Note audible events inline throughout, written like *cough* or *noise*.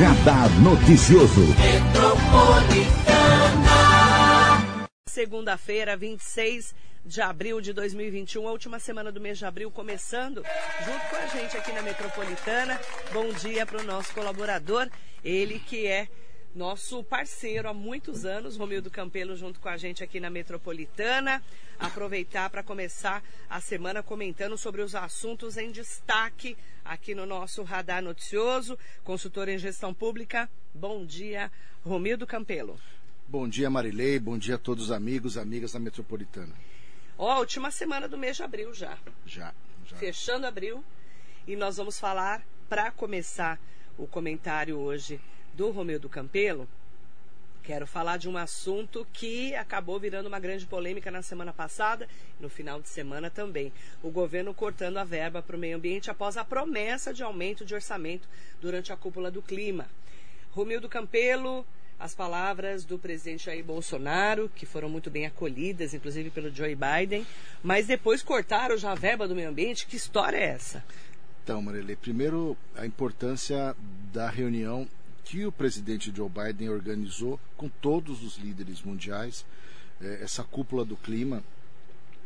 Radar Noticioso. Segunda-feira, 26 de abril de 2021, a última semana do mês de abril, começando junto com a gente aqui na Metropolitana. Bom dia para o nosso colaborador, ele que é nosso parceiro há muitos anos, Romildo Campelo, junto com a gente aqui na Metropolitana. Aproveitar para começar a semana comentando sobre os assuntos em destaque aqui no nosso Radar Noticioso. Consultor em Gestão Pública. Bom dia, Romildo Campelo. Bom dia, Marilei. Bom dia a todos os amigos, amigas da Metropolitana. Ó, última semana do mês de abril já. Já, já. Fechando abril. E nós vamos falar, para começar o comentário hoje do Romeu do Campelo, quero falar de um assunto que acabou virando uma grande polêmica na semana passada, no final de semana também. O governo cortando a verba para o meio ambiente após a promessa de aumento de orçamento durante a cúpula do clima. Romildo Campelo, as palavras do presidente Jair Bolsonaro, que foram muito bem acolhidas, inclusive pelo Joe Biden, mas depois cortaram já a verba do meio ambiente. Que história é essa? Então, Marilê, primeiro a importância da reunião que o presidente Joe Biden organizou com todos os líderes mundiais, é, essa cúpula do clima,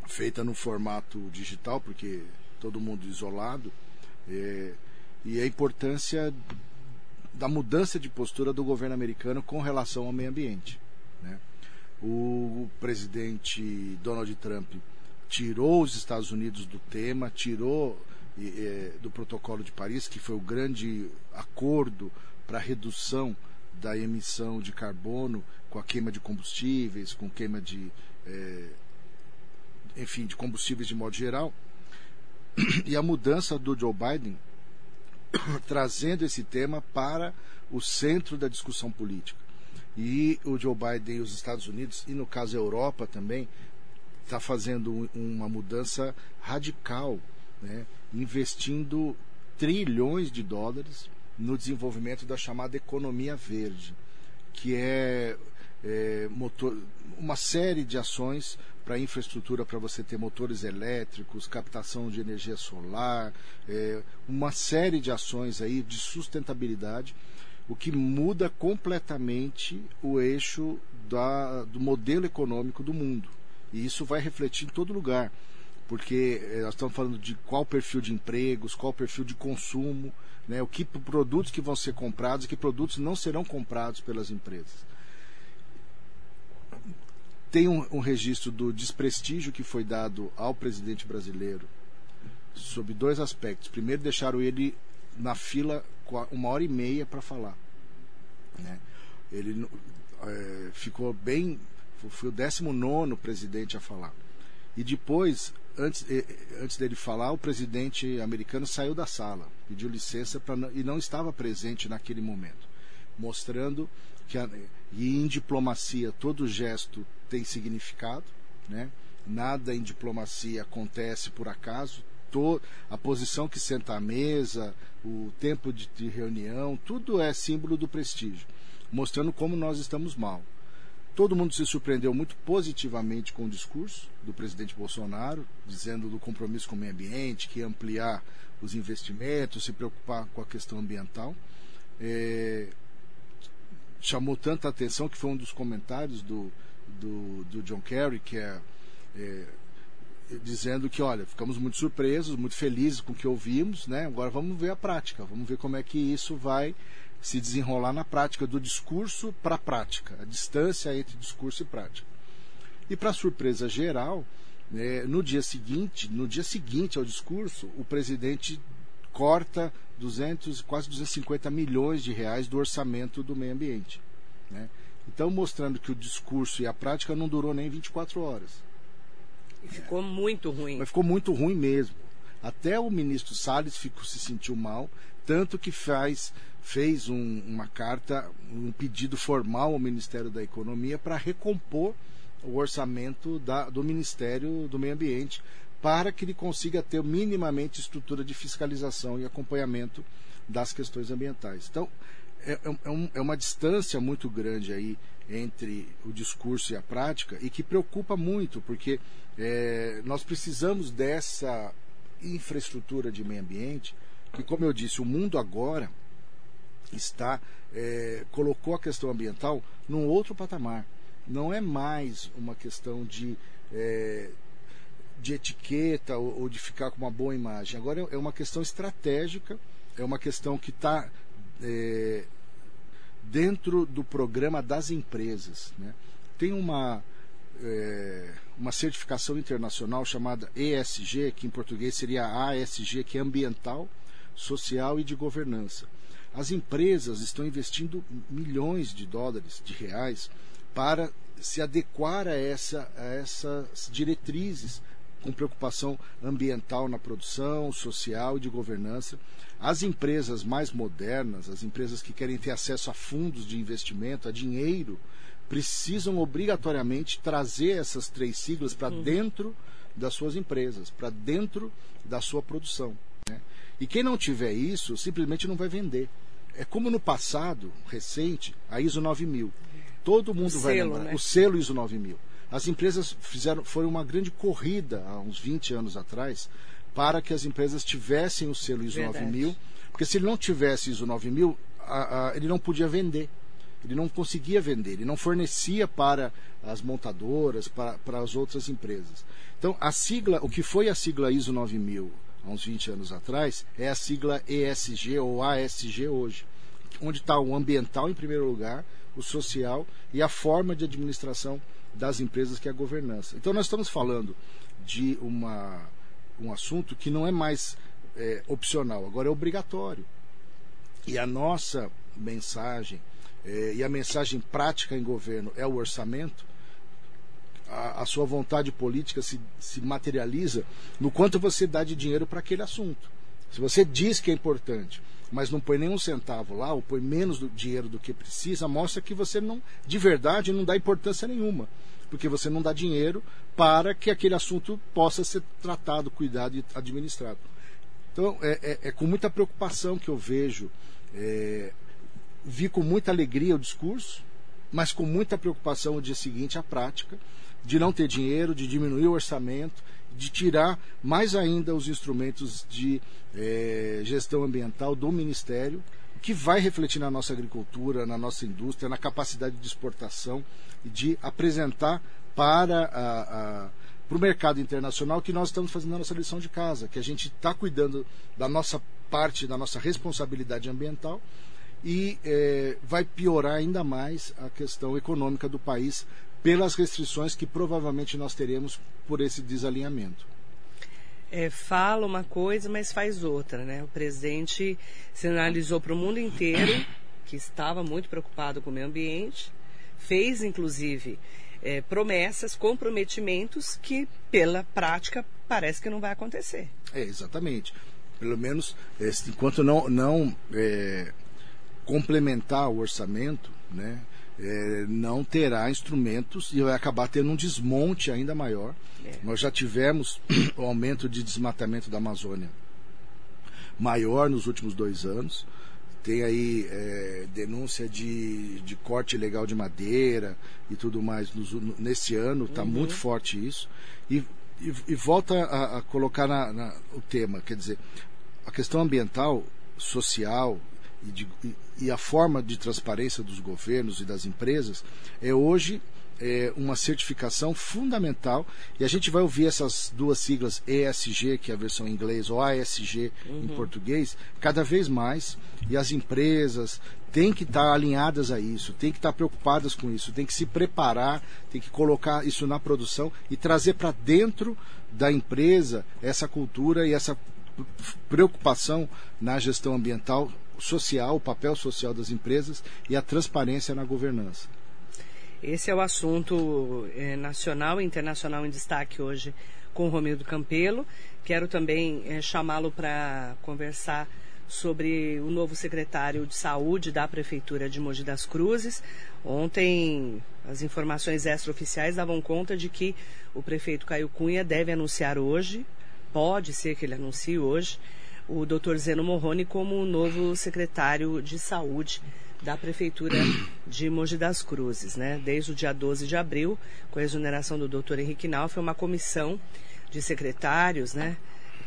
feita no formato digital, porque todo mundo isolado, é, e a importância da mudança de postura do governo americano com relação ao meio ambiente. Né? O presidente Donald Trump tirou os Estados Unidos do tema, tirou é, do Protocolo de Paris, que foi o grande acordo para redução da emissão de carbono com a queima de combustíveis, com queima de, é, enfim, de combustíveis de modo geral, e a mudança do Joe Biden *coughs* trazendo esse tema para o centro da discussão política. E o Joe Biden e os Estados Unidos, e no caso a Europa também, está fazendo uma mudança radical, né? investindo trilhões de dólares no desenvolvimento da chamada economia verde, que é, é motor, uma série de ações para infraestrutura para você ter motores elétricos, captação de energia solar, é, uma série de ações aí de sustentabilidade, o que muda completamente o eixo da, do modelo econômico do mundo. E isso vai refletir em todo lugar, porque é, nós estamos falando de qual perfil de empregos, qual perfil de consumo, né, o que produtos que vão ser comprados e que produtos não serão comprados pelas empresas. Tem um, um registro do desprestígio que foi dado ao presidente brasileiro sobre dois aspectos. Primeiro, deixaram ele na fila uma hora e meia para falar. Né? Ele é, ficou bem. Foi o 19 presidente a falar. E depois, antes, antes dele falar, o presidente americano saiu da sala, pediu licença pra, e não estava presente naquele momento, mostrando que a, e em diplomacia todo gesto tem significado, né? Nada em diplomacia acontece por acaso. To, a posição que senta à mesa, o tempo de, de reunião, tudo é símbolo do prestígio, mostrando como nós estamos mal. Todo mundo se surpreendeu muito positivamente com o discurso do presidente Bolsonaro, dizendo do compromisso com o meio ambiente, que ia ampliar os investimentos, se preocupar com a questão ambiental. É, chamou tanta atenção que foi um dos comentários do, do, do John Kerry, que é, é, dizendo que, olha, ficamos muito surpresos, muito felizes com o que ouvimos, né? Agora vamos ver a prática, vamos ver como é que isso vai se desenrolar na prática, do discurso para a prática, a distância entre discurso e prática. E para surpresa geral, né, no dia seguinte, no dia seguinte ao discurso, o presidente corta 200, quase 250 milhões de reais do orçamento do meio ambiente. Né? Então, mostrando que o discurso e a prática não durou nem 24 horas. E ficou é. muito ruim. Mas ficou muito ruim mesmo. Até o ministro Salles ficou, se sentiu mal, tanto que faz, fez um, uma carta, um pedido formal ao Ministério da Economia para recompor o orçamento da, do Ministério do Meio Ambiente para que ele consiga ter minimamente estrutura de fiscalização e acompanhamento das questões ambientais. Então, é, é, é, um, é uma distância muito grande aí entre o discurso e a prática e que preocupa muito, porque é, nós precisamos dessa infraestrutura de meio ambiente, que, como eu disse, o mundo agora está é, colocou a questão ambiental num outro patamar. Não é mais uma questão de, é, de etiqueta ou, ou, de ficar com uma boa imagem. Agora é uma questão estratégica, é uma questão que está é, dentro do programa das empresas. Né? Tem uma, é, uma certificação internacional chamada ESG, que em português seria ASG, que é ambiental, social e de governança. As empresas estão investindo milhões de dólares, de reais, para se adequar a, essa, a essas diretrizes com preocupação ambiental na produção, social e de governança. As empresas mais modernas, as empresas que querem ter acesso a fundos de investimento, a dinheiro, precisam obrigatoriamente trazer essas três siglas para uhum. dentro das suas empresas, para dentro da sua produção. Né? E quem não tiver isso, simplesmente não vai vender. É como no passado, recente, a ISO 9000. Todo mundo o vai selo, lembrar. Né? O selo ISO 9000. As empresas fizeram, foi uma grande corrida há uns 20 anos atrás para que as empresas tivessem o selo ISO Verdade. 9000, porque se ele não tivesse ISO 9000, a, a, ele não podia vender. Ele não conseguia vender, ele não fornecia para as montadoras, para, para as outras empresas. Então, a sigla, o que foi a sigla ISO 9000 há uns 20 anos atrás, é a sigla ESG ou ASG hoje, onde está o ambiental em primeiro lugar, o social e a forma de administração das empresas, que é a governança. Então, nós estamos falando de uma, um assunto que não é mais é, opcional, agora é obrigatório. E a nossa mensagem, é, e a mensagem prática em governo é o orçamento, a, a sua vontade política se, se materializa no quanto você dá de dinheiro para aquele assunto. Se você diz que é importante, mas não põe nenhum centavo lá, ou põe menos do dinheiro do que precisa, mostra que você não, de verdade, não dá importância nenhuma. Porque você não dá dinheiro para que aquele assunto possa ser tratado, cuidado e administrado. Então, é, é, é com muita preocupação que eu vejo, é, vi com muita alegria o discurso, mas com muita preocupação o dia seguinte a prática de não ter dinheiro, de diminuir o orçamento, de tirar mais ainda os instrumentos de é, gestão ambiental do Ministério, que vai refletir na nossa agricultura, na nossa indústria, na capacidade de exportação e de apresentar para a, a para o mercado internacional que nós estamos fazendo a nossa lição de casa, que a gente está cuidando da nossa parte, da nossa responsabilidade ambiental e é, vai piorar ainda mais a questão econômica do país pelas restrições que provavelmente nós teremos por esse desalinhamento. É, fala uma coisa, mas faz outra, né? O presidente sinalizou para o mundo inteiro que estava muito preocupado com o meio ambiente, fez inclusive é, promessas, comprometimentos que pela prática parece que não vai acontecer. É, exatamente. Pelo menos enquanto não, não é, complementar o orçamento, né? É, não terá instrumentos e vai acabar tendo um desmonte ainda maior. É. Nós já tivemos o *clears throat* aumento de desmatamento da Amazônia maior nos últimos dois anos. Tem aí é, denúncia de, de corte ilegal de madeira e tudo mais nos, nesse ano, está uhum. muito forte isso. E, e, e volta a, a colocar na, na, o tema, quer dizer, a questão ambiental, social e, de, e, a forma de transparência dos governos e das empresas é hoje é, uma certificação fundamental e a gente vai ouvir essas duas siglas ESG, que é a versão em inglês, ou ASG uhum. em português, cada vez mais e as empresas têm que estar alinhadas a isso, têm que estar preocupadas com isso, têm que se preparar, têm que colocar isso na produção e trazer para dentro da empresa essa cultura e essa preocupação na gestão ambiental social, o papel social das empresas e a transparência na governança. Esse é o assunto é, nacional e internacional em destaque hoje com o Romildo Campelo. Quero também é, chamá-lo para conversar sobre o novo secretário de saúde da Prefeitura de Mogi das Cruzes. Ontem, as informações extraoficiais davam conta de que o prefeito Caio Cunha deve anunciar hoje, pode ser que ele anuncie hoje, o Dr. Zeno Morrone como o novo secretário de saúde da Prefeitura de Mogi das Cruzes. Né? Desde o dia 12 de abril, com a exoneração do Dr. Henrique Nalf, uma comissão de secretários, né,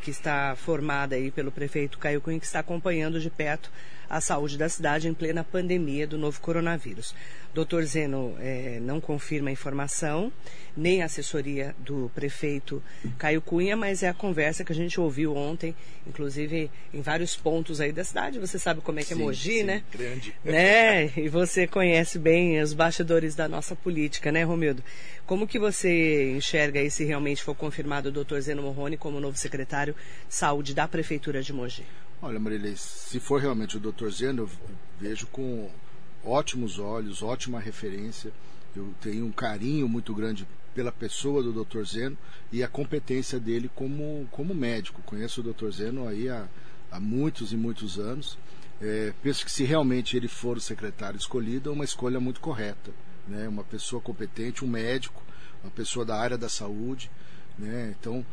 que está formada aí pelo prefeito Caio Cunha, que está acompanhando de perto a saúde da cidade em plena pandemia do novo coronavírus. Doutor Zeno é, não confirma a informação, nem a assessoria do prefeito Caio Cunha, mas é a conversa que a gente ouviu ontem, inclusive em vários pontos aí da cidade. Você sabe como é que é Mogi, sim, né? Grande. Né? E você conhece bem os bastidores da nossa política, né, Romildo? Como que você enxerga aí se realmente for confirmado o doutor Zeno Morrone como novo secretário de saúde da Prefeitura de Mogi? Olha, Marilei, se for realmente o doutor Zeno, eu vejo com ótimos olhos, ótima referência. Eu tenho um carinho muito grande pela pessoa do Dr. Zeno e a competência dele como, como médico. Conheço o Dr. Zeno aí há, há muitos e muitos anos. É, penso que se realmente ele for o secretário escolhido, é uma escolha muito correta. Né? Uma pessoa competente, um médico, uma pessoa da área da saúde. Né? Então,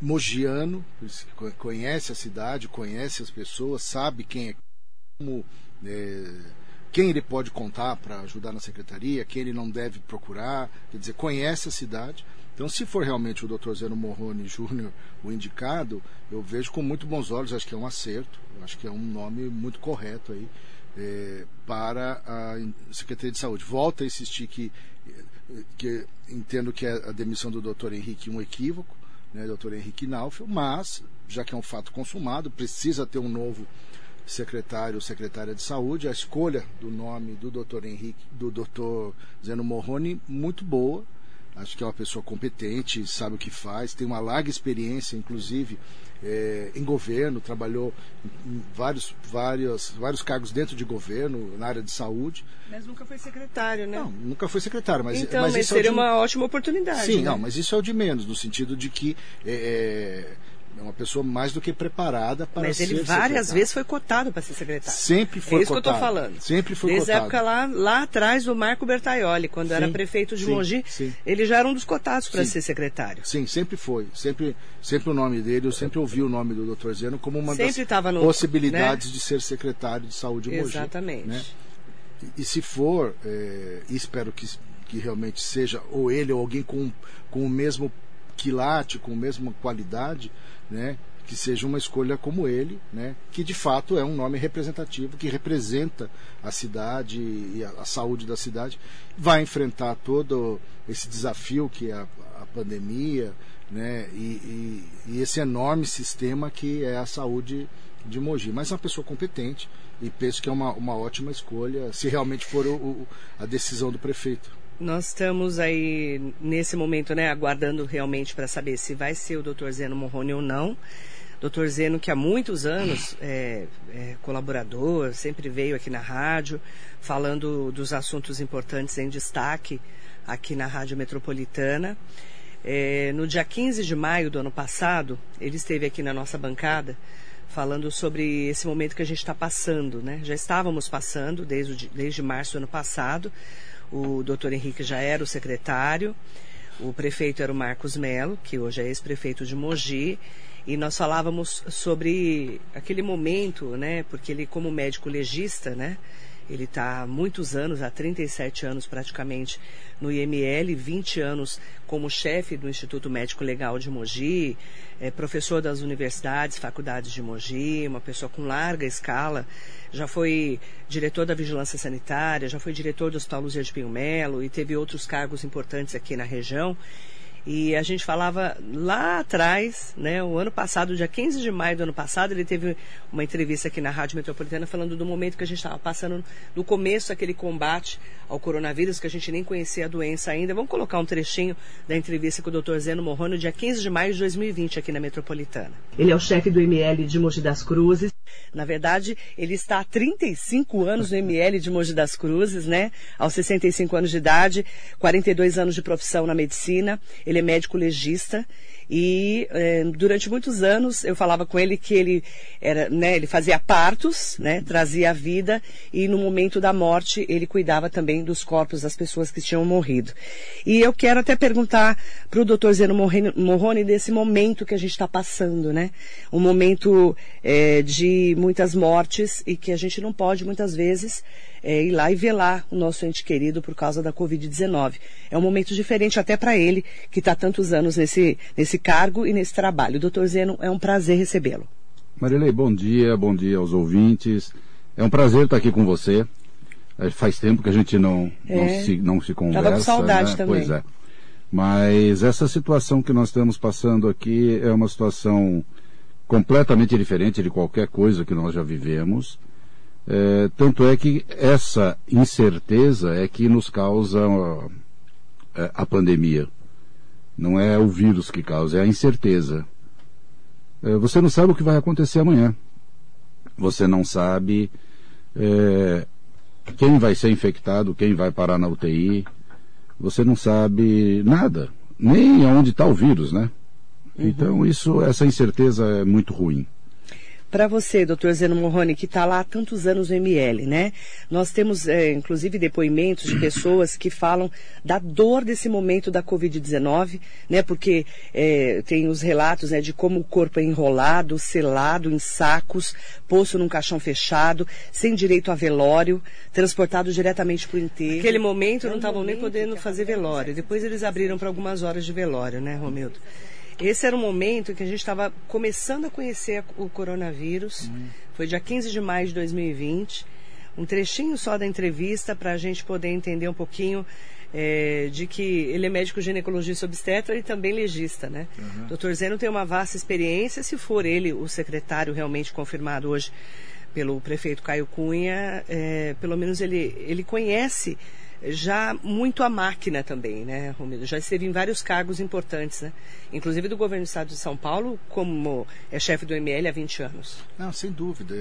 mogiano, conhece a cidade, conhece as pessoas, sabe quem é como. É, quem ele pode contar para ajudar na secretaria, quem ele não deve procurar, quer dizer, conhece a cidade. Então, se for realmente o Dr. Zeno Morrone Júnior o indicado, eu vejo com muito bons olhos, acho que é um acerto, acho que é um nome muito correto aí é, para a Secretaria de Saúde. Volto a insistir que, que entendo que a demissão do Dr. Henrique é um equívoco, né, Dr. Henrique Naufel, mas, já que é um fato consumado, precisa ter um novo secretário ou secretária de saúde, a escolha do nome do Dr. Henrique, do Dr. Zeno Morrone, muito boa. Acho que é uma pessoa competente, sabe o que faz, tem uma larga experiência, inclusive, é, em governo, trabalhou em vários, vários, vários cargos dentro de governo, na área de saúde. Mas nunca foi secretário, né? Não, nunca foi secretário. Mas, então, mas, mas isso seria é de... uma ótima oportunidade. Sim, né? não, mas isso é o de menos, no sentido de que é, é uma pessoa mais do que preparada para Mas ser ele várias secretário. vezes foi cotado para ser secretário. Sempre foi é isso cotado. que eu estou falando. Sempre foi Desde a cotado. época lá, lá atrás do Marco Bertaioli, quando Sim, era prefeito de sim, Mogi, sim. ele já era um dos cotados para ser secretário. Sim, sempre foi. Sempre, sempre o nome dele, eu sempre ouvi o nome do Dr. Zeno como uma Sempre das no- possibilidades de ser secretário de saúde em Mogi. Exatamente. né? E, e se for, é, e espero que, que realmente seja ou ele ou alguém com, com o mesmo quilate, com a mesma qualidade, né? que seja uma escolha como ele, né? que de fato é um nome representativo, que representa a cidade e a, saúde da cidade, vai enfrentar todo esse desafio que é a, a pandemia né? E, e- e esse enorme sistema que é a saúde de Mogi. Mas é uma pessoa competente e penso que é uma, uma ótima escolha, se realmente for o- o- a decisão do prefeito. Nós estamos aí nesse momento, né, aguardando realmente para saber se vai ser o Dr. Zeno Morrone ou não. Dr. Zeno, que há muitos anos é, é colaborador, sempre veio aqui na rádio, falando dos assuntos importantes em destaque aqui na Rádio Metropolitana. É, no dia 15 de maio do ano passado, ele esteve aqui na nossa bancada falando sobre esse momento que a gente está passando, né? Já estávamos passando desde, desde março do ano passado. O doutor Henrique já era o secretário, o prefeito era o Marcos Melo, que hoje é ex-prefeito de Mogi, e nós falávamos sobre aquele momento, né? Porque ele, como médico legista, né? Ele está há muitos anos, há 37 anos praticamente, no IML, 20 anos como chefe do Instituto Médico Legal de Mogi, é professor das universidades, faculdades de Mogi, uma pessoa com larga escala. Já foi diretor da Vigilância Sanitária, já foi diretor do Hospital Luzia de Pinho Melo e teve outros cargos importantes aqui na região. E a gente falava lá atrás, né, o ano passado, dia 15 de maio do ano passado, ele teve uma entrevista aqui na Rádio Metropolitana falando do momento que a gente estava passando, do começo daquele combate ao coronavírus, que a gente nem conhecia a doença ainda. Vamos colocar um trechinho da entrevista com o Dr. Zeno Morrone, dia 15 de maio de 2020, aqui na Metropolitana. Ele é o chefe do ML de Mogi das Cruzes. Na verdade, ele está há 35 anos no ML de Mogi das Cruzes, né? Aos 65 anos de idade, 42 anos de profissão na medicina. Ele é médico legista e eh, durante muitos anos eu falava com ele que ele era, né, ele fazia partos, né, trazia a vida e no momento da morte ele cuidava também dos corpos das pessoas que tinham morrido. E eu quero até perguntar para o Dr. Zeno Morrone desse momento que a gente está passando, né? Um momento eh, de muitas mortes e que a gente não pode muitas vezes eh, ir lá e velar o nosso ente querido por causa da Covid-19. É um momento diferente até para ele, que está tantos anos nesse, nesse cargo e nesse trabalho. Doutor Zeno, é um prazer recebê-lo. Marilei, bom dia, bom dia aos ouvintes. É um prazer estar aqui com você. É, faz tempo que a gente não, é. não, se, não se conversa. Tava com saudade né? também. Pois é. Mas essa situação que nós estamos passando aqui é uma situação completamente diferente de qualquer coisa que nós já vivemos. É, tanto é que essa incerteza é que nos causa é, a pandemia. Não é o vírus que causa, é a incerteza. É, você não sabe o que vai acontecer amanhã. Você não sabe é, quem vai ser infectado, quem vai parar na UTI. Você não sabe nada, nem aonde está o vírus, né? Uhum. Então isso, essa incerteza é muito ruim. Para você, doutor Zeno Morrone, que está lá há tantos anos no ML, né? Nós temos, é, inclusive, depoimentos de pessoas que falam da dor desse momento da Covid-19, né? Porque é, tem os relatos né, de como o corpo é enrolado, selado em sacos, posto num caixão fechado, sem direito a velório, transportado diretamente para o enterro. Naquele momento não estavam nem podendo fazer velório. Depois eles abriram para algumas horas de velório, né, Romildo? Esse era o momento que a gente estava começando a conhecer o coronavírus. Uhum. Foi dia 15 de maio de 2020. Um trechinho só da entrevista para a gente poder entender um pouquinho é, de que ele é médico ginecologista obstetra e também legista, né? Uhum. Doutor Zeno tem uma vasta experiência, se for ele o secretário realmente confirmado hoje pelo prefeito Caio Cunha, é, pelo menos ele, ele conhece já muito a máquina também, né, Romildo? Já esteve em vários cargos importantes, né? Inclusive do governo do estado de São Paulo, como é chefe do ML há 20 anos. Não, sem dúvida.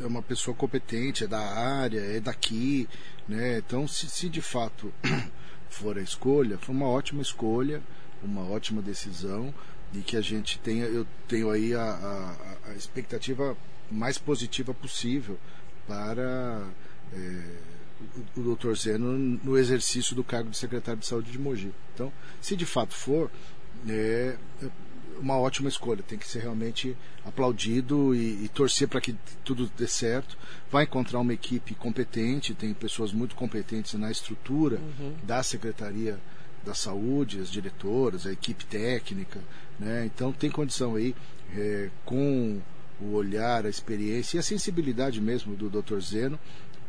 é uma pessoa competente, é da área, é daqui, né? Então, se, se de fato *coughs* for a escolha, foi uma ótima escolha, uma ótima decisão e que a gente tenha, eu tenho aí a, a, a expectativa mais positiva possível para é, o, Dr. Zeno no exercício do cargo de secretário de saúde de Mogi. Então, se de fato for, é uma ótima escolha. Tem que ser realmente aplaudido e, e torcer para que tudo dê certo. Vai encontrar uma equipe competente, tem pessoas muito competentes na estrutura uhum. da Secretaria da Saúde, as diretoras, a equipe técnica. Né? Então, tem condição aí, é, com o olhar, a experiência e a sensibilidade mesmo do Dr. Zeno,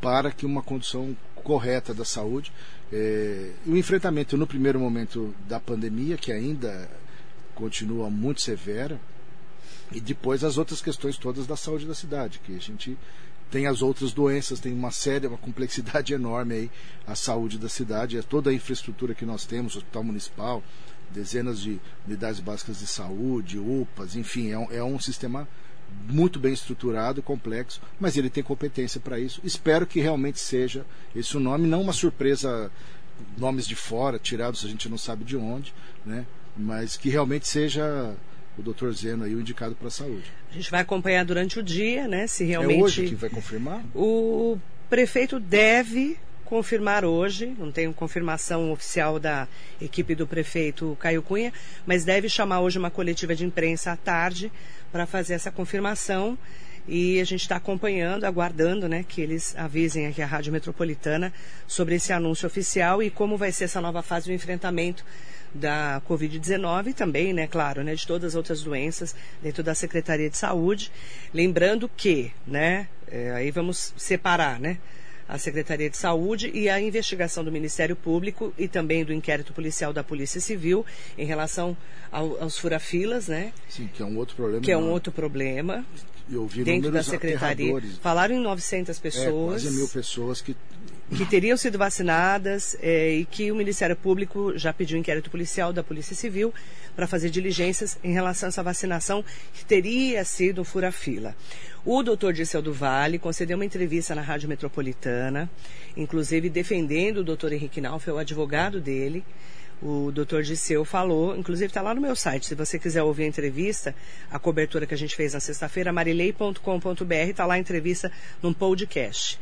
para que uma condição correta da saúde é, o enfrentamento no primeiro momento da pandemia, que ainda continua muito severa, e depois as outras questões todas da saúde da cidade, que a gente tem as outras doenças, tem uma série, uma complexidade *laughs* enorme aí, a saúde da cidade, é toda a infraestrutura que nós temos, hospital municipal, dezenas de unidades básicas de saúde, UPAs, enfim, é um, é um sistema muito bem estruturado, complexo, mas ele tem competência para isso. Espero que realmente seja esse o nome, não uma surpresa, nomes de fora, tirados a gente não sabe de onde, né? mas que realmente seja o doutor Zeno aí o indicado para a saúde. A gente vai acompanhar durante o dia, né? Se realmente. É hoje que vai confirmar? O prefeito deve confirmar hoje, não tenho confirmação oficial da equipe do prefeito Caio Cunha, mas deve chamar hoje uma coletiva de imprensa à tarde para fazer essa confirmação. E a gente está acompanhando, aguardando, né, que eles avisem aqui a Rádio Metropolitana sobre esse anúncio oficial e como vai ser essa nova fase do enfrentamento da Covid-19 e também, né, claro, né, de todas as outras doenças dentro da Secretaria de Saúde. Lembrando que, né, é, aí vamos separar, né, a Secretaria de Saúde e a investigação do Ministério Público e também do inquérito policial da Polícia Civil em relação ao, aos furafilas, né? Sim, que é um outro problema. Que é um outro problema. Eu ouvi dentro da secretaria. Falaram em 900 pessoas. É, quase mil pessoas que que teriam sido vacinadas é, e que o Ministério Público já pediu inquérito policial da Polícia Civil para fazer diligências em relação a essa vacinação que teria sido fura-fila. O doutor Dirceu do Vale concedeu uma entrevista na Rádio Metropolitana, inclusive defendendo o doutor Henrique Nauf, é o advogado dele. O doutor Dirceu falou, inclusive está lá no meu site, se você quiser ouvir a entrevista, a cobertura que a gente fez na sexta-feira, marilei.com.br, está lá a entrevista num podcast.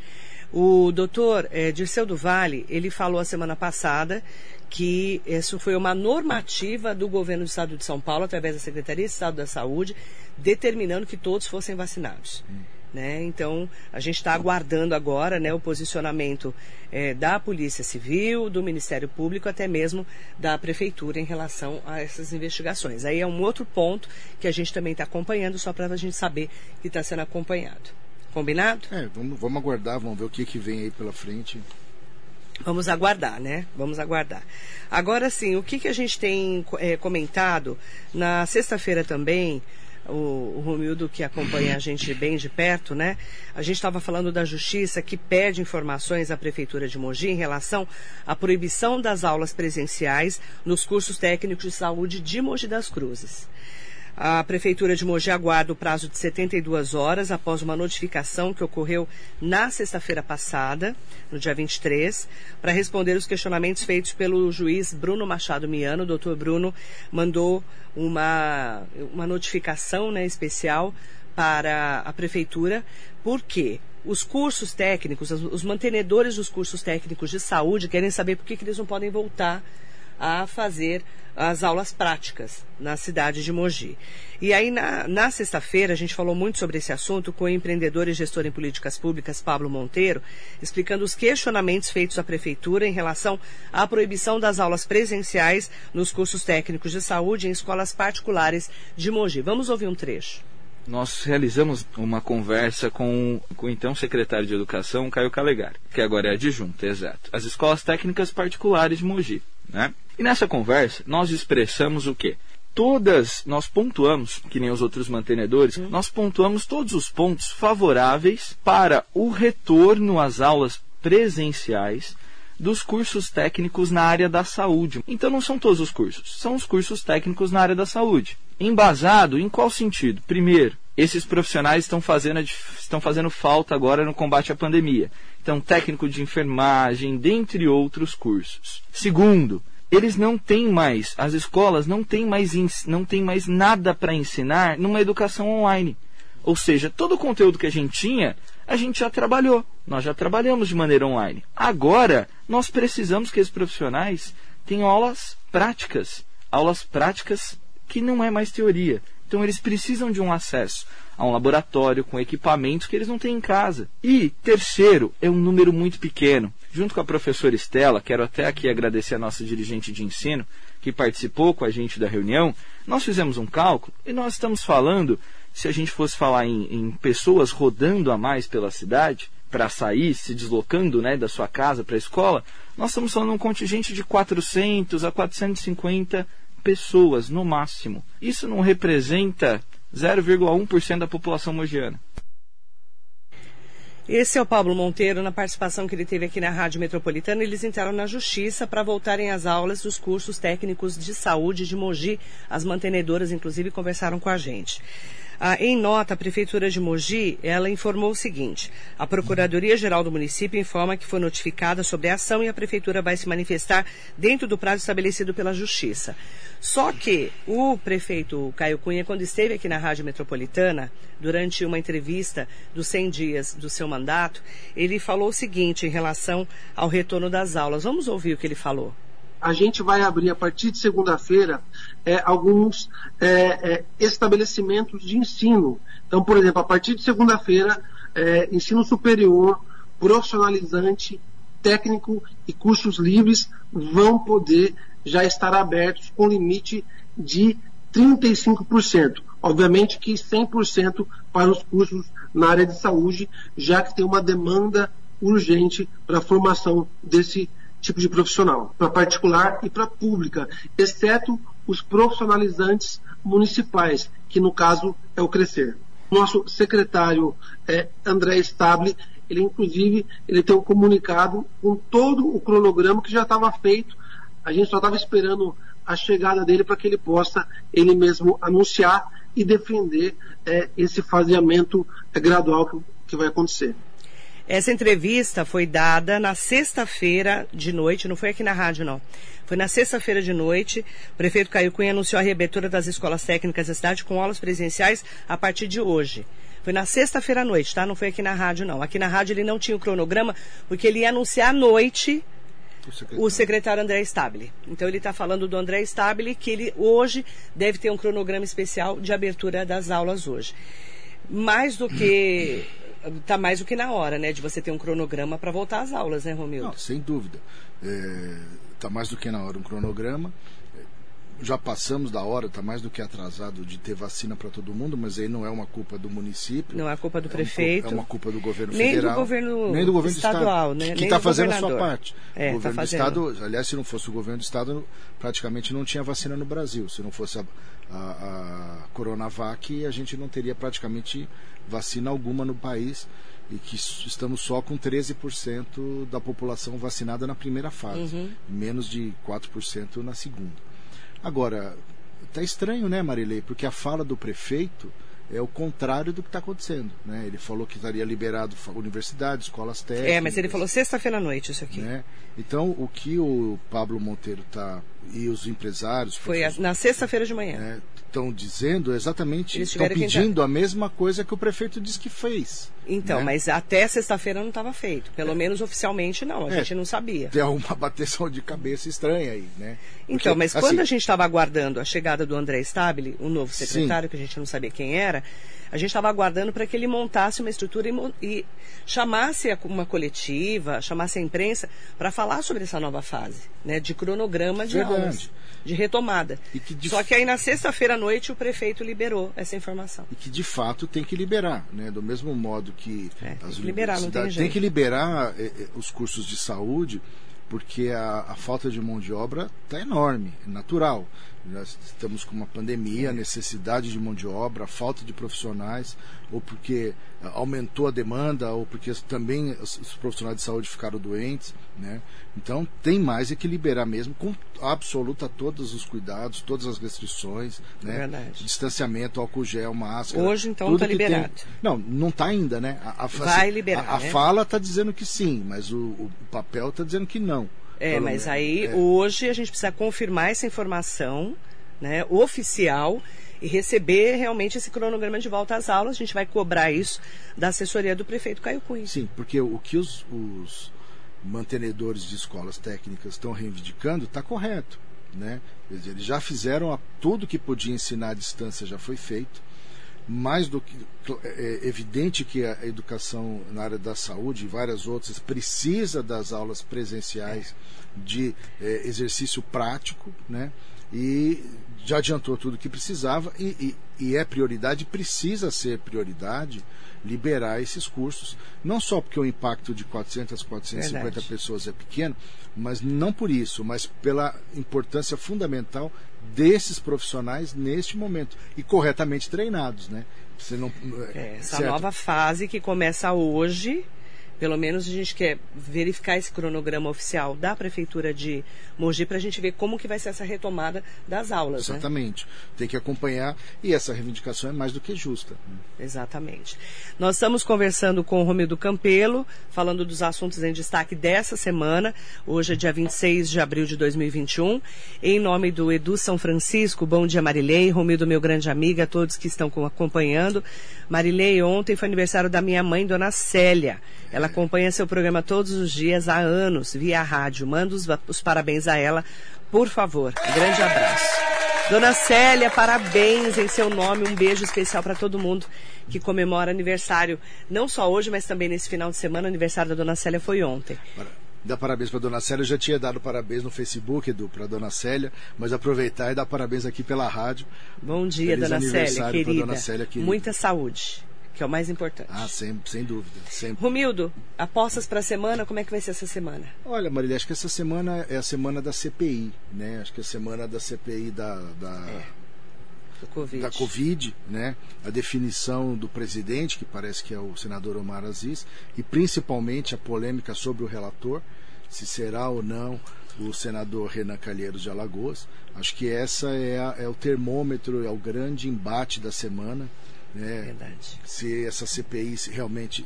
O doutor é, Dirceu do Vale, ele falou a semana passada que isso foi uma normativa do governo do estado de São Paulo, através da Secretaria de Estado da Saúde, determinando que todos fossem vacinados. Hum. Né? Então, a gente está aguardando agora né, o posicionamento é, da Polícia Civil, do Ministério Público, até mesmo da Prefeitura em relação a essas investigações. Aí é um outro ponto que a gente também está acompanhando, só para a gente saber que está sendo acompanhado. Combinado? É, vamos, vamos aguardar, vamos ver o que, que vem aí pela frente. Vamos aguardar, né? Vamos aguardar. Agora sim, o que, que a gente tem é, comentado na sexta-feira também, o, o Romildo que acompanha a gente bem de perto, né? A gente estava falando da justiça que pede informações à Prefeitura de Mogi em relação à proibição das aulas presenciais nos cursos técnicos de saúde de Mogi das Cruzes. A Prefeitura de Mogi aguarda o prazo de 72 horas após uma notificação que ocorreu na sexta-feira passada, no dia 23, para responder os questionamentos feitos pelo juiz Bruno Machado Miano. O doutor Bruno mandou uma, uma notificação né, especial para a Prefeitura, porque os cursos técnicos, os mantenedores dos cursos técnicos de saúde querem saber por que, que eles não podem voltar a fazer as aulas práticas na cidade de Mogi. E aí, na, na sexta-feira, a gente falou muito sobre esse assunto com o empreendedor e gestor em políticas públicas, Pablo Monteiro, explicando os questionamentos feitos à Prefeitura em relação à proibição das aulas presenciais nos cursos técnicos de saúde em escolas particulares de Mogi. Vamos ouvir um trecho nós realizamos uma conversa com, com o então secretário de Educação, Caio Calegari, que agora é adjunto, exato, as escolas técnicas particulares de Mogi. Né? E nessa conversa, nós expressamos o quê? Todas, nós pontuamos, que nem os outros mantenedores, uhum. nós pontuamos todos os pontos favoráveis para o retorno às aulas presenciais dos cursos técnicos na área da saúde. Então não são todos os cursos, são os cursos técnicos na área da saúde. Embasado em qual sentido? Primeiro, esses profissionais estão fazendo, estão fazendo falta agora no combate à pandemia. Então, técnico de enfermagem, dentre outros cursos. Segundo, eles não têm mais, as escolas não têm mais, não têm mais nada para ensinar numa educação online. Ou seja, todo o conteúdo que a gente tinha, a gente já trabalhou. Nós já trabalhamos de maneira online. Agora, nós precisamos que esses profissionais tenham aulas práticas. Aulas práticas que não é mais teoria. Então, eles precisam de um acesso a um laboratório com equipamentos que eles não têm em casa. E, terceiro, é um número muito pequeno. Junto com a professora Estela, quero até aqui agradecer a nossa dirigente de ensino, que participou com a gente da reunião, nós fizemos um cálculo e nós estamos falando, se a gente fosse falar em, em pessoas rodando a mais pela cidade, para sair, se deslocando né, da sua casa para a escola, nós estamos falando um contingente de 400 a 450 pessoas no máximo. Isso não representa 0,1% da população mogiana. Esse é o Pablo Monteiro, na participação que ele teve aqui na Rádio Metropolitana. Eles entraram na justiça para voltarem às aulas dos cursos técnicos de saúde de Mogi. As mantenedoras, inclusive, conversaram com a gente. Ah, em nota, a Prefeitura de Mogi, ela informou o seguinte, a Procuradoria-Geral do município informa que foi notificada sobre a ação e a Prefeitura vai se manifestar dentro do prazo estabelecido pela Justiça. Só que o prefeito Caio Cunha, quando esteve aqui na Rádio Metropolitana, durante uma entrevista dos 100 dias do seu mandato, ele falou o seguinte em relação ao retorno das aulas. Vamos ouvir o que ele falou a gente vai abrir a partir de segunda-feira é, alguns é, é, estabelecimentos de ensino. Então, por exemplo, a partir de segunda-feira, é, ensino superior, profissionalizante, técnico e cursos livres vão poder já estar abertos com limite de 35%. Obviamente que 100% para os cursos na área de saúde, já que tem uma demanda urgente para a formação desse tipo de profissional, para particular e para pública, exceto os profissionalizantes municipais, que no caso é o Crescer. Nosso secretário é, André Stable, ele inclusive ele tem um comunicado com todo o cronograma que já estava feito. A gente só estava esperando a chegada dele para que ele possa ele mesmo anunciar e defender é, esse faseamento é, gradual que, que vai acontecer. Essa entrevista foi dada na sexta-feira de noite, não foi aqui na rádio, não. Foi na sexta-feira de noite. O prefeito Caio Cunha anunciou a reabertura das escolas técnicas da cidade com aulas presenciais a partir de hoje. Foi na sexta-feira à noite, tá? Não foi aqui na rádio, não. Aqui na rádio ele não tinha o cronograma, porque ele ia anunciar à noite o secretário, o secretário André Stabile. Então ele está falando do André Stabile, que ele hoje deve ter um cronograma especial de abertura das aulas hoje. Mais do que tá mais do que na hora, né? De você ter um cronograma para voltar às aulas, né, Romildo? Não, sem dúvida. É, tá mais do que na hora um cronograma. já passamos da hora, está mais do que atrasado de ter vacina para todo mundo, mas aí não é uma culpa do município. Não é culpa do prefeito. É uma culpa do governo nem federal. Do governo nem do governo estadual, do Né? Que está fazendo a sua parte. É, o governo tá do estado, aliás, se não fosse o governo do estado, praticamente não tinha vacina no Brasil. Se não fosse a, a, a Coronavac, a gente não teria praticamente vacina alguma no país e que estamos só com 13% da população vacinada na primeira fase, uhum. menos de 4% na segunda. Agora, tá estranho, né, Marilei? Porque a fala do prefeito é o contrário do que está acontecendo. Né? Ele falou que estaria liberado universidades, escolas técnicas. É, mas ele falou sexta-feira à noite isso aqui. Né? Então, o que o Pablo Monteiro está e os empresários foi a, na sexta-feira de manhã. Estão dizendo exatamente, estão pedindo a mesma coisa que o prefeito disse que fez. Então, né? mas até sexta-feira não estava feito. Pelo é. menos oficialmente não, a é, gente não sabia. Tem uma *laughs* bateção de cabeça estranha aí, né? Porque, então, mas assim, quando a gente estava aguardando a chegada do André Stabile, o novo secretário, sim. que a gente não sabia quem era, a gente estava aguardando para que ele montasse uma estrutura e, e chamasse uma coletiva, chamasse a imprensa para falar sobre essa nova fase, né, de cronograma de Verdade. aulas, de retomada. Que de... Só que aí na sexta-feira à noite o prefeito liberou essa informação. E que de fato tem que liberar, né, do mesmo modo que é, as que liberar, não tem, tem que liberar eh, eh, os cursos de saúde porque a, a, falta de mão de obra está enorme, é natural. Nós estamos com uma pandemia, necessidade de mão de obra, falta de profissionais, ou porque aumentou a demanda, ou porque também os, profissionais de saúde ficaram doentes. Né? Então tem mais é que liberar mesmo, com absoluta todos os cuidados, todas as restrições, né? Verdade. distanciamento, álcool gel, máscara. Hoje então está liberado. Tem... Não, não está ainda, né? A, a, Vai liberar. A, a né? fala está dizendo que sim, mas o, o papel está dizendo que não. É, mas menos. aí é. hoje a gente precisa confirmar essa informação né, oficial e receber realmente esse cronograma de volta às aulas. A gente vai cobrar isso da assessoria do prefeito Caio Cunha. Sim, porque o que os, os mantenedores de escolas técnicas estão reivindicando está correto. Né? Eles já fizeram a, tudo que podia ensinar à distância já foi feito. Mais do que é evidente que a educação na área da saúde e várias outras precisa das aulas presenciais de é, exercício prático, né? E já adiantou tudo o que precisava e, e, e, é prioridade, precisa ser prioridade liberar esses cursos, não só porque o impacto de 400, 450 Verdade. pessoas é pequeno, mas não por isso, mas pela importância fundamental desses profissionais neste momento e corretamente treinados, né? Não, é, essa certo? nova fase que começa hoje pelo menos a gente quer verificar esse cronograma oficial da Prefeitura de Mogi para a gente ver como que vai ser essa retomada das aulas. Né? Exatamente. Né? Tem que acompanhar e essa reivindicação é mais do que justa. Exatamente. Nós estamos conversando com o Romildo Campelo, falando dos assuntos em destaque dessa semana. Hoje é dia 26 de abril de 2021. Em nome do Edu São Francisco, bom dia Marilei, Romildo, meu grande amiga, todos que estão acompanhando. Marilei, ontem foi aniversário da minha mãe, Dona Célia. Ela acompanha seu programa todos os dias há anos, via rádio. Manda os, os parabéns a ela, por favor. Um grande abraço. Dona Célia, parabéns em seu nome. Um beijo especial para todo mundo que comemora aniversário, não só hoje, mas também nesse final de semana. O aniversário da Dona Célia foi ontem. Dar parabéns para Dona Célia. Eu já tinha dado parabéns no Facebook, Edu, para Dona Célia, mas aproveitar e dar parabéns aqui pela rádio. Bom dia, Feliz Dona Célia, querida. Dona Célia, querida. Muita saúde que é o mais importante. Ah, sem, sem dúvida. Sempre. Romildo, apostas para a semana, como é que vai ser essa semana? Olha, Marília, acho que essa semana é a semana da CPI, né? Acho que é a semana da CPI da, da, é, COVID. da Covid, né? A definição do presidente, que parece que é o senador Omar Aziz, e principalmente a polêmica sobre o relator, se será ou não o senador Renan Calheiros de Alagoas. Acho que essa é, a, é o termômetro, é o grande embate da semana. Né? Verdade. Se essa CPI realmente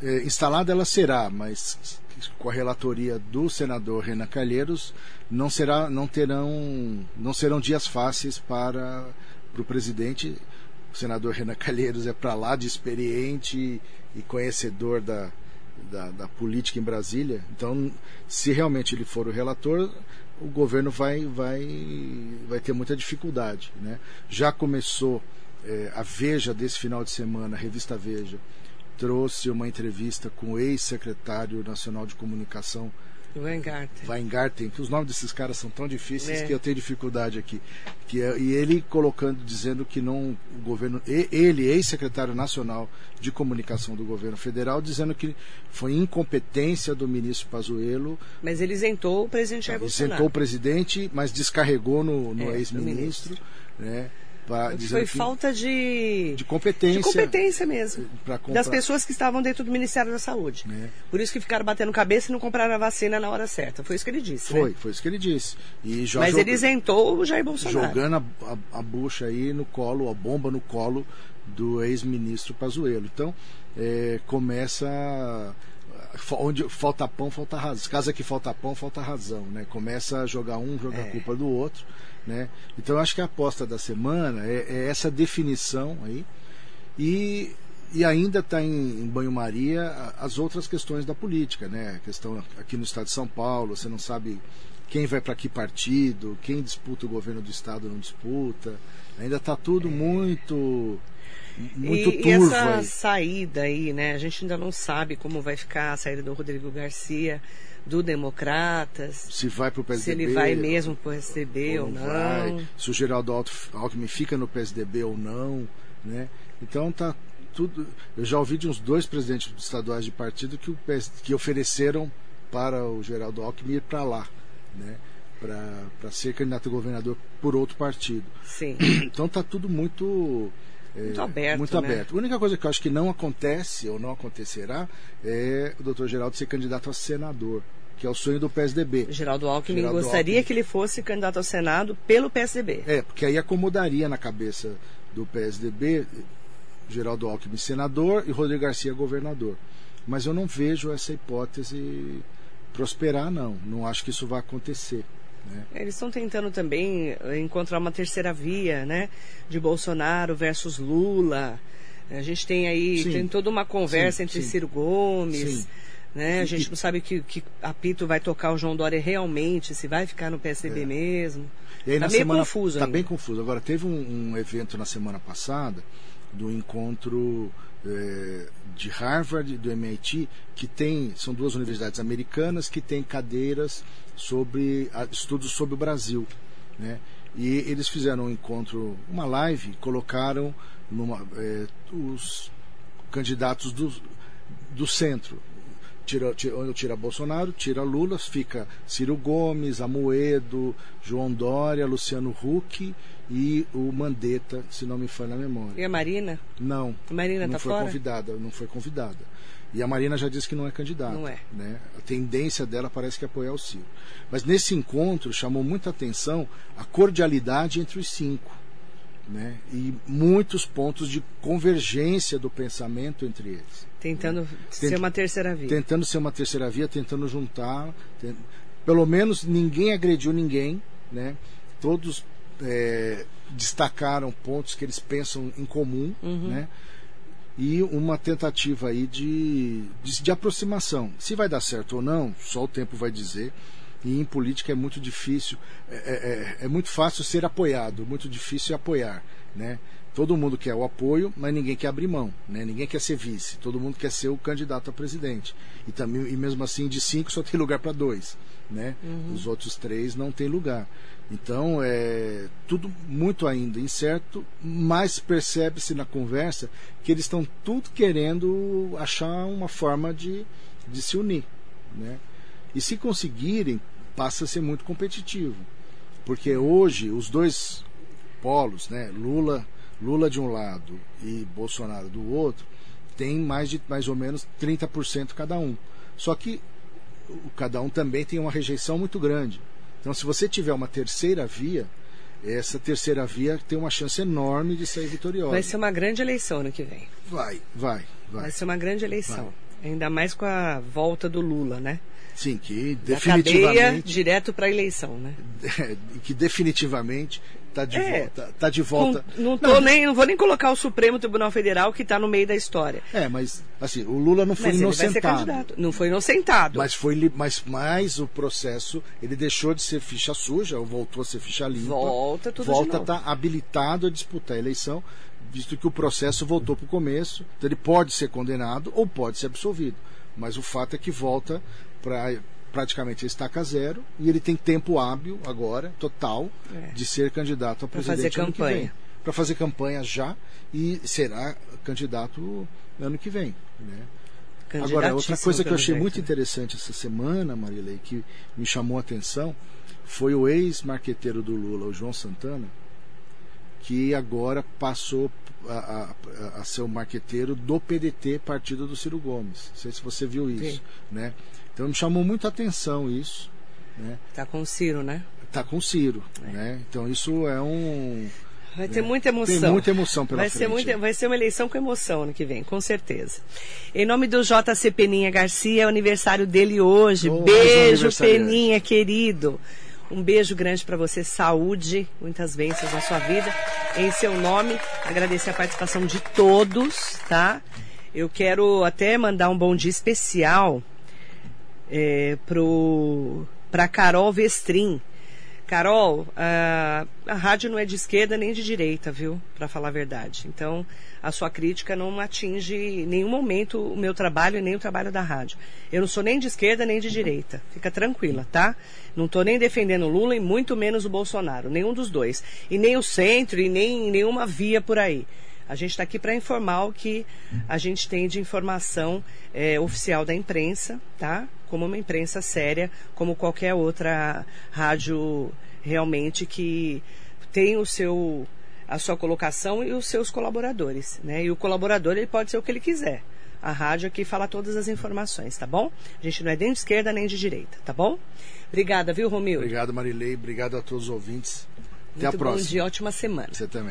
é, instalada ela será, mas com a relatoria do senador Renan Calheiros não será, não terão, não serão dias fáceis para, para o presidente. O senador Renan Calheiros é para lá de experiente e conhecedor da, da, da, política em Brasília. Então, se realmente ele for o relator, o governo vai, vai, vai ter muita dificuldade. Né? Já começou é, a Veja desse final de semana, a revista Veja, trouxe uma entrevista com o ex-secretário nacional de comunicação Weingarten. Weingarten, que os nomes desses caras são tão difíceis É. que eu tenho dificuldade aqui. Que é- e ele colocando, dizendo que não o governo, ele, ex-secretário nacional de comunicação do governo federal, dizendo que foi incompetência do ministro Pazuello, Mas ele isentou o presidente Jair Bolsonaro. isentou o presidente, mas descarregou no, no É, ex-ministro, né? Pra- Foi que- falta de, de competência, de competência mesmo. Das pessoas que estavam dentro do Ministério da Saúde. Né? Por isso que ficaram batendo cabeça e não compraram a vacina na hora certa. Foi isso que ele disse. Foi, né? foi isso que ele disse. E já Mas ele isentou o Jair Bolsonaro. jogando a, a, a bucha aí no colo, a bomba no colo do ex-ministro Pazuello. Então, é, começa onde falta pão, falta razão. Casa que falta pão, falta razão, né? Começa a jogar um, jogar É. a culpa do outro, né? Então, eu acho que a aposta da semana é, é essa definição aí e e ainda está em, em banho-maria as outras questões da política, né? A questão aqui no estado de São Paulo, você não sabe quem vai para que partido, quem disputa o governo do estado não disputa. Ainda está tudo muito muito e, e turvo essa aí. saída aí, né? A gente ainda não sabe como vai ficar a saída do Rodrigo Garcia, do Democratas, Se vai para o PSDB, se ele vai mesmo pro PSDB ou ou não. vai, se o Geraldo Alckmin fica no PSDB ou não, né? Então tá tudo. Eu já ouvi de uns dois presidentes estaduais de partido que, o PS, que ofereceram para o Geraldo Alckmin ir para lá, né? Para ser candidato a governador por outro partido. Sim. *clears throat* Então tá tudo muito é, Muito aberto, muito né? aberto. A única coisa que eu acho que não acontece ou não acontecerá é o Dr. Geraldo ser candidato a senador, que é o sonho do PSDB. Geraldo Alckmin Geraldo gostaria Alckmin. que ele fosse candidato ao Senado pelo PSDB. É, porque aí acomodaria na cabeça do PSDB Geraldo Alckmin senador e Rodrigo Garcia governador. Mas eu não vejo essa hipótese prosperar, não. Não acho que isso vai acontecer. Né? Eles estão tentando também eh, encontrar uma terceira via, né? De Bolsonaro versus Lula. A gente tem aí, Sim. tem toda uma conversa Sim, entre sim. Ciro Gomes. Né? A gente não sabe que, que apito vai tocar o João Dória realmente, se vai ficar no PSDB mesmo. E aí, Tá meio semana, confuso Tá ainda. bem confuso. Agora, teve um, um evento na semana passada do encontro eh, de Harvard e do MIT, que tem, são duas universidades americanas que têm cadeiras sobre estudos sobre o Brasil. Né? E eles fizeram um encontro, uma live, colocaram numa, eh, os candidatos do, do centro. Tira, tira, tira Bolsonaro, tira Lula, fica Ciro Gomes, Amoedo, João Dória, Luciano Huck e o Mandetta, se não me falha a memória. E a Marina? Não, A Marina não tá foi fora? convidada, não foi convidada. E a Marina já disse que não é candidata. Não é. Né? A tendência dela parece que é apoiar o Ciro. Mas nesse encontro chamou muita atenção a cordialidade entre os cinco. Né? E muitos pontos de convergência do pensamento entre eles. Tentando ser Tenta- uma terceira via. Tentando ser uma terceira via, tentando juntar. ten- Pelo menos ninguém agrediu ninguém. Né? Todos é, destacaram pontos que eles pensam em comum. Uhum. Né? e uma tentativa aí de, de, de aproximação. Se vai dar certo ou não, só o tempo vai dizer. E em política é muito difícil, é, é- é- é muito fácil ser apoiado, muito difícil apoiar. Né? Todo mundo quer o apoio, mas ninguém quer abrir mão, né? ninguém quer ser vice, todo mundo quer ser o candidato a presidente. E, também, e mesmo assim, de cinco só tem lugar para dois. Né? Os outros três não tem lugar. Então é tudo muito ainda incerto, mas percebe-se na conversa que eles estão tudo querendo achar uma forma de, de se unir. Né? E se conseguirem, passa a ser muito competitivo. Porque hoje os dois polos, né, Lula, Lula de um lado e Bolsonaro do outro, tem mais de mais ou menos 30% cada um. Só que cada um também tem uma rejeição muito grande. Então, se você tiver uma terceira via, essa terceira via tem uma chance enorme de sair vitoriosa. Vai ser uma grande eleição ano que vem. Vai, vai, vai. Vai ser uma grande eleição. Ainda mais com a volta do Lula, né? Sim, que Da cadeia definitivamente, direto para a eleição, né? *laughs* que definitivamente está de É. volta. Tá de volta. Não, não, tô Nem, não vou nem colocar o Supremo Tribunal Federal que está no meio da história. É, mas assim, o Lula não foi Mas inocentado. Não foi inocentado. Mas foi mas, mas o processo, ele deixou de ser ficha suja, ou voltou a ser ficha limpa. Volta tudo Volta a estar habilitado a disputar a eleição, visto que o processo voltou para o começo. Então ele pode ser condenado ou pode ser absolvido. Mas o fato é que volta para praticamente estaca zero e ele tem tempo hábil agora, total, É. de ser candidato a Pra presidente fazer ano que campanha. Para fazer campanha já e será candidato ano que vem. Né? Agora, outra coisa que eu achei muito interessante essa semana, Marilei, que me chamou a atenção, foi o ex-marqueteiro do Lula, o João Santana, que agora passou a, a- a ser o marqueteiro do PDT, partido do Ciro Gomes. Não sei se você viu isso. Sim. Né? Então me chamou muito a atenção isso. Né? Tá com o Ciro, né? Tá com o Ciro. Né? Então isso é um. Vai ter É. muita emoção. Tem muita emoção pela vai frente. Ser muita, vai ser uma eleição com emoção ano que vem, com certeza. Em nome do JC Peninha Garcia, é o aniversário dele hoje. Oh, beijo. Peninha, querido. Um beijo grande para você, saúde, muitas bênçãos na sua vida. Em seu nome, agradecer a participação de todos, tá? Eu quero até mandar um bom dia especial é, pro Carol Vestrin. Carol, a, a rádio não é de esquerda nem de direita, viu? Para falar a verdade. Então, a sua crítica não atinge em nenhum momento o meu trabalho e nem o trabalho da rádio. Eu não sou nem de esquerda nem de direita. Fica tranquila, tá? Não estou nem defendendo o Lula e muito menos o Bolsonaro, nenhum dos dois. E nem o centro e nem nenhuma via por aí. A gente está aqui para informar o que a gente tem de informação é, oficial da imprensa, tá? Como uma imprensa séria, como qualquer outra rádio realmente que tem o seu a sua colocação e os seus colaboradores, né? E o colaborador ele pode ser o que ele quiser. A rádio aqui fala todas as informações, tá bom? A gente não é nem de esquerda nem de direita, tá bom? Obrigada, viu, Romildo? Obrigado, Marilei. Obrigado a todos os ouvintes. Até Muito a próxima. bom dia, ótima semana. Você também.